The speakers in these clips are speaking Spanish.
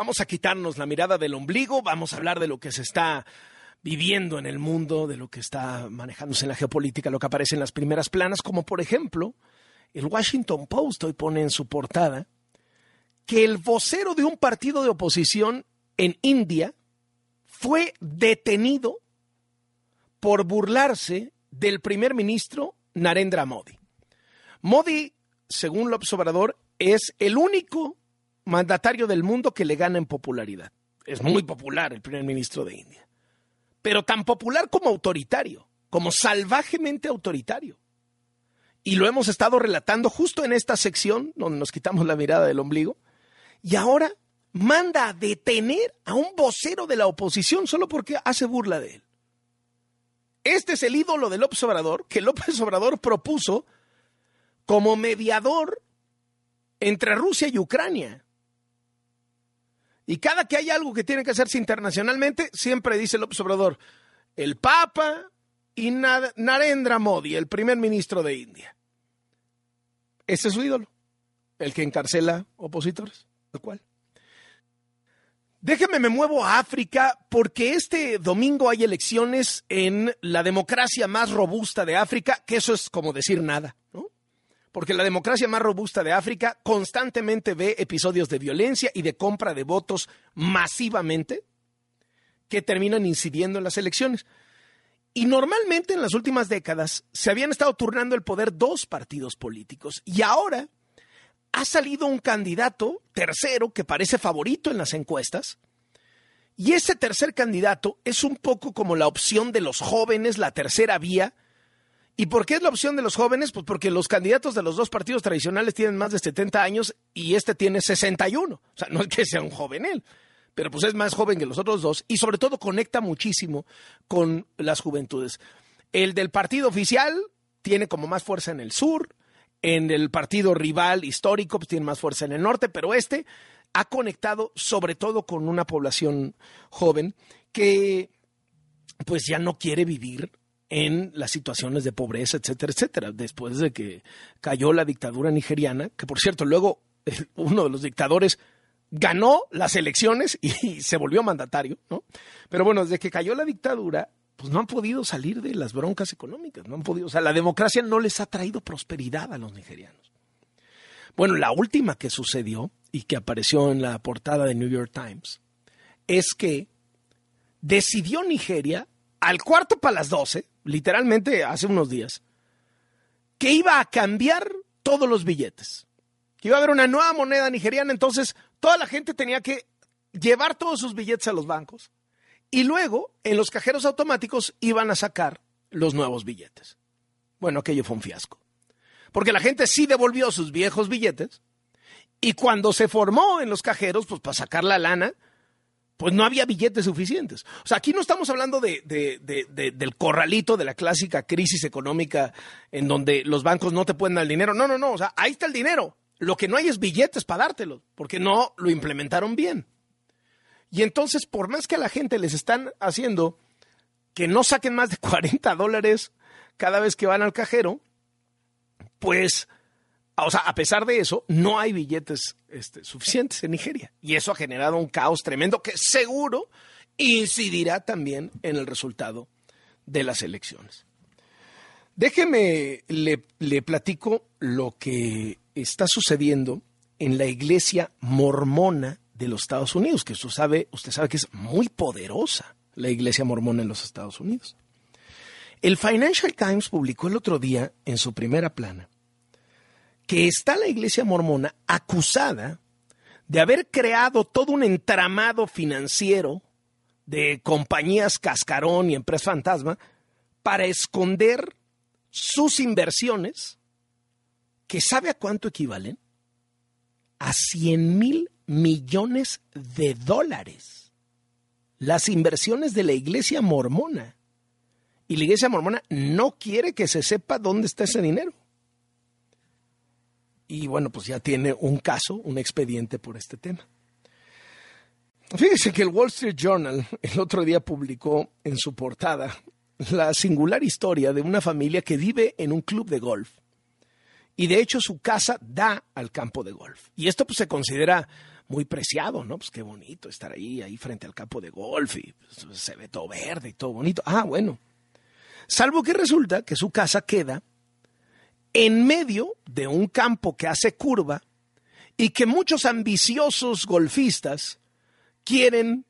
Vamos a quitarnos la mirada del ombligo, vamos a hablar de lo que se está viviendo en el mundo, de lo que está manejándose en la geopolítica, lo que aparece en las primeras planas, como por ejemplo, el Washington Post hoy pone en su portada que el vocero de un partido de oposición en India fue detenido por burlarse del primer ministro Narendra Modi. Modi, según López Obrador, es el único mandatario del mundo que le gana en popularidad. Es muy popular el primer ministro de India. Pero tan popular como autoritario, como salvajemente autoritario. Y lo hemos estado relatando justo en esta sección donde nos quitamos la mirada del ombligo. Y ahora manda a detener a un vocero de la oposición solo porque hace burla de él. Este es el ídolo de López Obrador que López Obrador propuso como mediador entre Rusia y Ucrania. Y cada que hay algo que tiene que hacerse internacionalmente, siempre dice López Obrador, el Papa y Narendra Modi, el primer ministro de India. Ese es su ídolo, el que encarcela opositores. ¿Lo cual? Déjeme, me muevo a África porque este domingo hay elecciones en la democracia más robusta de África, que eso es como decir nada, ¿no? Porque la democracia más robusta de África constantemente ve episodios de violencia y de compra de votos masivamente que terminan incidiendo en las elecciones. Y normalmente en las últimas décadas se habían estado turnando el poder dos partidos políticos y ahora ha salido un candidato tercero que parece favorito en las encuestas. Y ese tercer candidato es un poco como la opción de los jóvenes, la tercera vía. ¿Y por qué es la opción de los jóvenes? Pues porque los candidatos de los dos partidos tradicionales tienen más de 70 años y este tiene 61. O sea, no es que sea un joven él, pero pues es más joven que los otros dos y sobre todo conecta muchísimo con las juventudes. El del partido oficial tiene como más fuerza en el sur, en el partido rival histórico, pues tiene más fuerza en el norte, pero este ha conectado sobre todo con una población joven que pues ya no quiere vivir en las situaciones de pobreza, etcétera, etcétera, después de que cayó la dictadura nigeriana, que por cierto, luego uno de los dictadores ganó las elecciones y se volvió mandatario, ¿no? Pero bueno, desde que cayó la dictadura, pues no han podido salir de las broncas económicas, no han podido, o sea, la democracia no les ha traído prosperidad a los nigerianos. Bueno, la última que sucedió y que apareció en la portada de New York Times es que decidió Nigeria al cuarto para las doce, literalmente hace unos días, que iba a cambiar todos los billetes, que iba a haber una nueva moneda nigeriana, entonces toda la gente tenía que llevar todos sus billetes a los bancos y luego, en los cajeros automáticos iban a sacar los nuevos billetes. Bueno, aquello fue un fiasco. Porque la gente sí devolvió sus viejos billetes y cuando se formó en los cajeros, pues para sacar la lana, pues no había billetes suficientes. O sea, aquí no estamos hablando de, del corralito de la clásica crisis económica en donde los bancos no te pueden dar el dinero. No, no, no. O sea, ahí está el dinero. Lo que no hay es billetes para dártelo, porque no lo implementaron bien. Y entonces, por más que a la gente les están haciendo que no saquen más de 40 dólares cada vez que van al cajero, pues, o sea, a pesar de eso, no hay billetes este, suficientes en Nigeria. Y eso ha generado un caos tremendo que seguro incidirá también en el resultado de las elecciones. Déjeme, le, le platico lo que está sucediendo en la iglesia mormona de los Estados Unidos, que usted sabe, usted sabe que es muy poderosa la iglesia mormona en los Estados Unidos. El Financial Times publicó el otro día en su primera plana que está la iglesia mormona acusada de haber creado todo un entramado financiero de compañías cascarón y empresas fantasma para esconder sus inversiones, que sabe a cuánto equivalen? A 100 mil millones de dólares. Las inversiones de la iglesia mormona. Y la iglesia mormona no quiere que se sepa dónde está ese dinero. Y bueno, pues ya tiene un caso, un expediente por este tema. Fíjese que el Wall Street Journal el otro día publicó en su portada la singular historia de una familia que vive en un club de golf. Y de hecho su casa da al campo de golf. Y esto pues, se considera muy preciado, ¿no? Pues qué bonito estar ahí, ahí frente al campo de golf y pues, se ve todo verde y todo bonito. Ah, bueno. Salvo que resulta que su casa queda en medio de un campo que hace curva y que muchos ambiciosos golfistas quieren,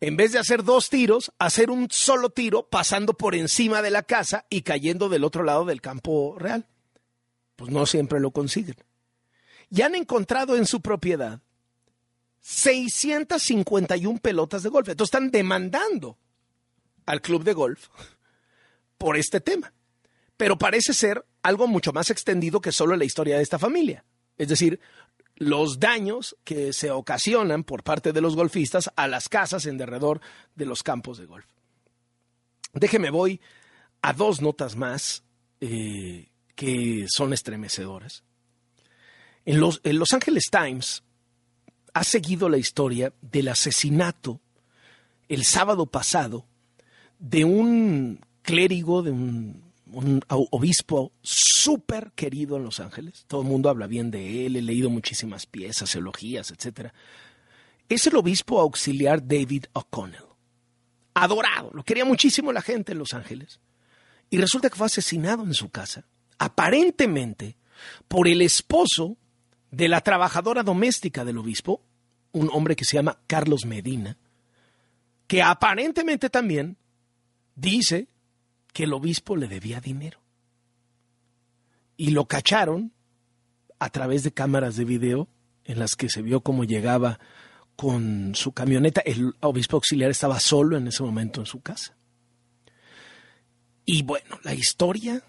en vez de hacer dos tiros, hacer un solo tiro pasando por encima de la casa y cayendo del otro lado del campo real. Pues no siempre lo consiguen. Y han encontrado en su propiedad 651 pelotas de golf. Entonces están demandando al club de golf por este tema. Pero parece ser algo mucho más extendido que solo la historia de esta familia. Es decir, los daños que se ocasionan por parte de los golfistas a las casas en derredor de los campos de golf. Déjeme voy a dos notas más eh, que son estremecedoras. En los, en los Angeles Times ha seguido la historia del asesinato el sábado pasado de un clérigo, de un un obispo súper querido en Los Ángeles. Todo el mundo habla bien de él, he leído muchísimas piezas, eulogías, etc. Es el obispo auxiliar David O'Connell. Adorado, lo quería muchísimo la gente en Los Ángeles. Y resulta que fue asesinado en su casa, aparentemente por el esposo de la trabajadora doméstica del obispo, un hombre que se llama Carlos Medina, que aparentemente también dice que el obispo le debía dinero. Y lo cacharon a través de cámaras de video en las que se vio cómo llegaba con su camioneta. El obispo auxiliar estaba solo en ese momento en su casa. Y bueno, la historia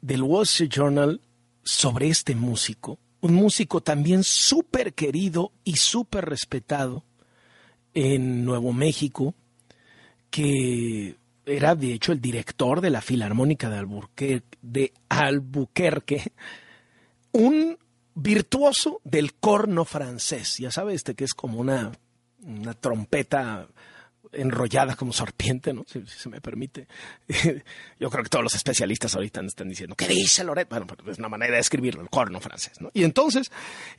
del Wall Street Journal sobre este músico, un músico también súper querido y súper respetado en Nuevo México, que era de hecho el director de la Filarmónica de Albuquerque, de Albuquerque un virtuoso del corno francés. Ya sabes, este que es como una, una trompeta enrollada como serpiente, ¿no? Si, se me permite. Yo creo que todos los especialistas ahorita están diciendo, ¿qué dice Loret? Bueno, pues es una manera de escribirlo, el corno francés, ¿no? Y entonces,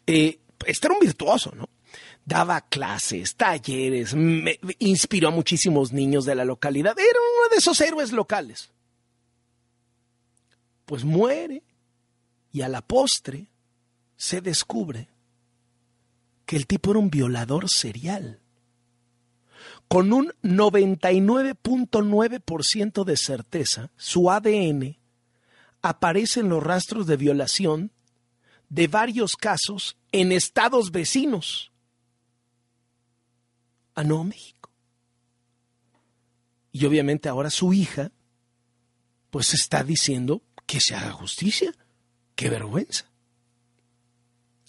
eh, este era un virtuoso, ¿no? daba clases, talleres, inspiró a muchísimos niños de la localidad. Era uno de esos héroes locales. Pues muere y a la postre se descubre que el tipo era un violador serial. Con un 99.9% de certeza, su ADN aparece en los rastros de violación de varios casos en estados vecinos a Nuevo México. Y obviamente ahora su hija, pues está diciendo que se haga justicia. Qué vergüenza.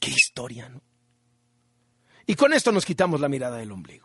Qué historia, ¿no? Y con esto nos quitamos la mirada del ombligo.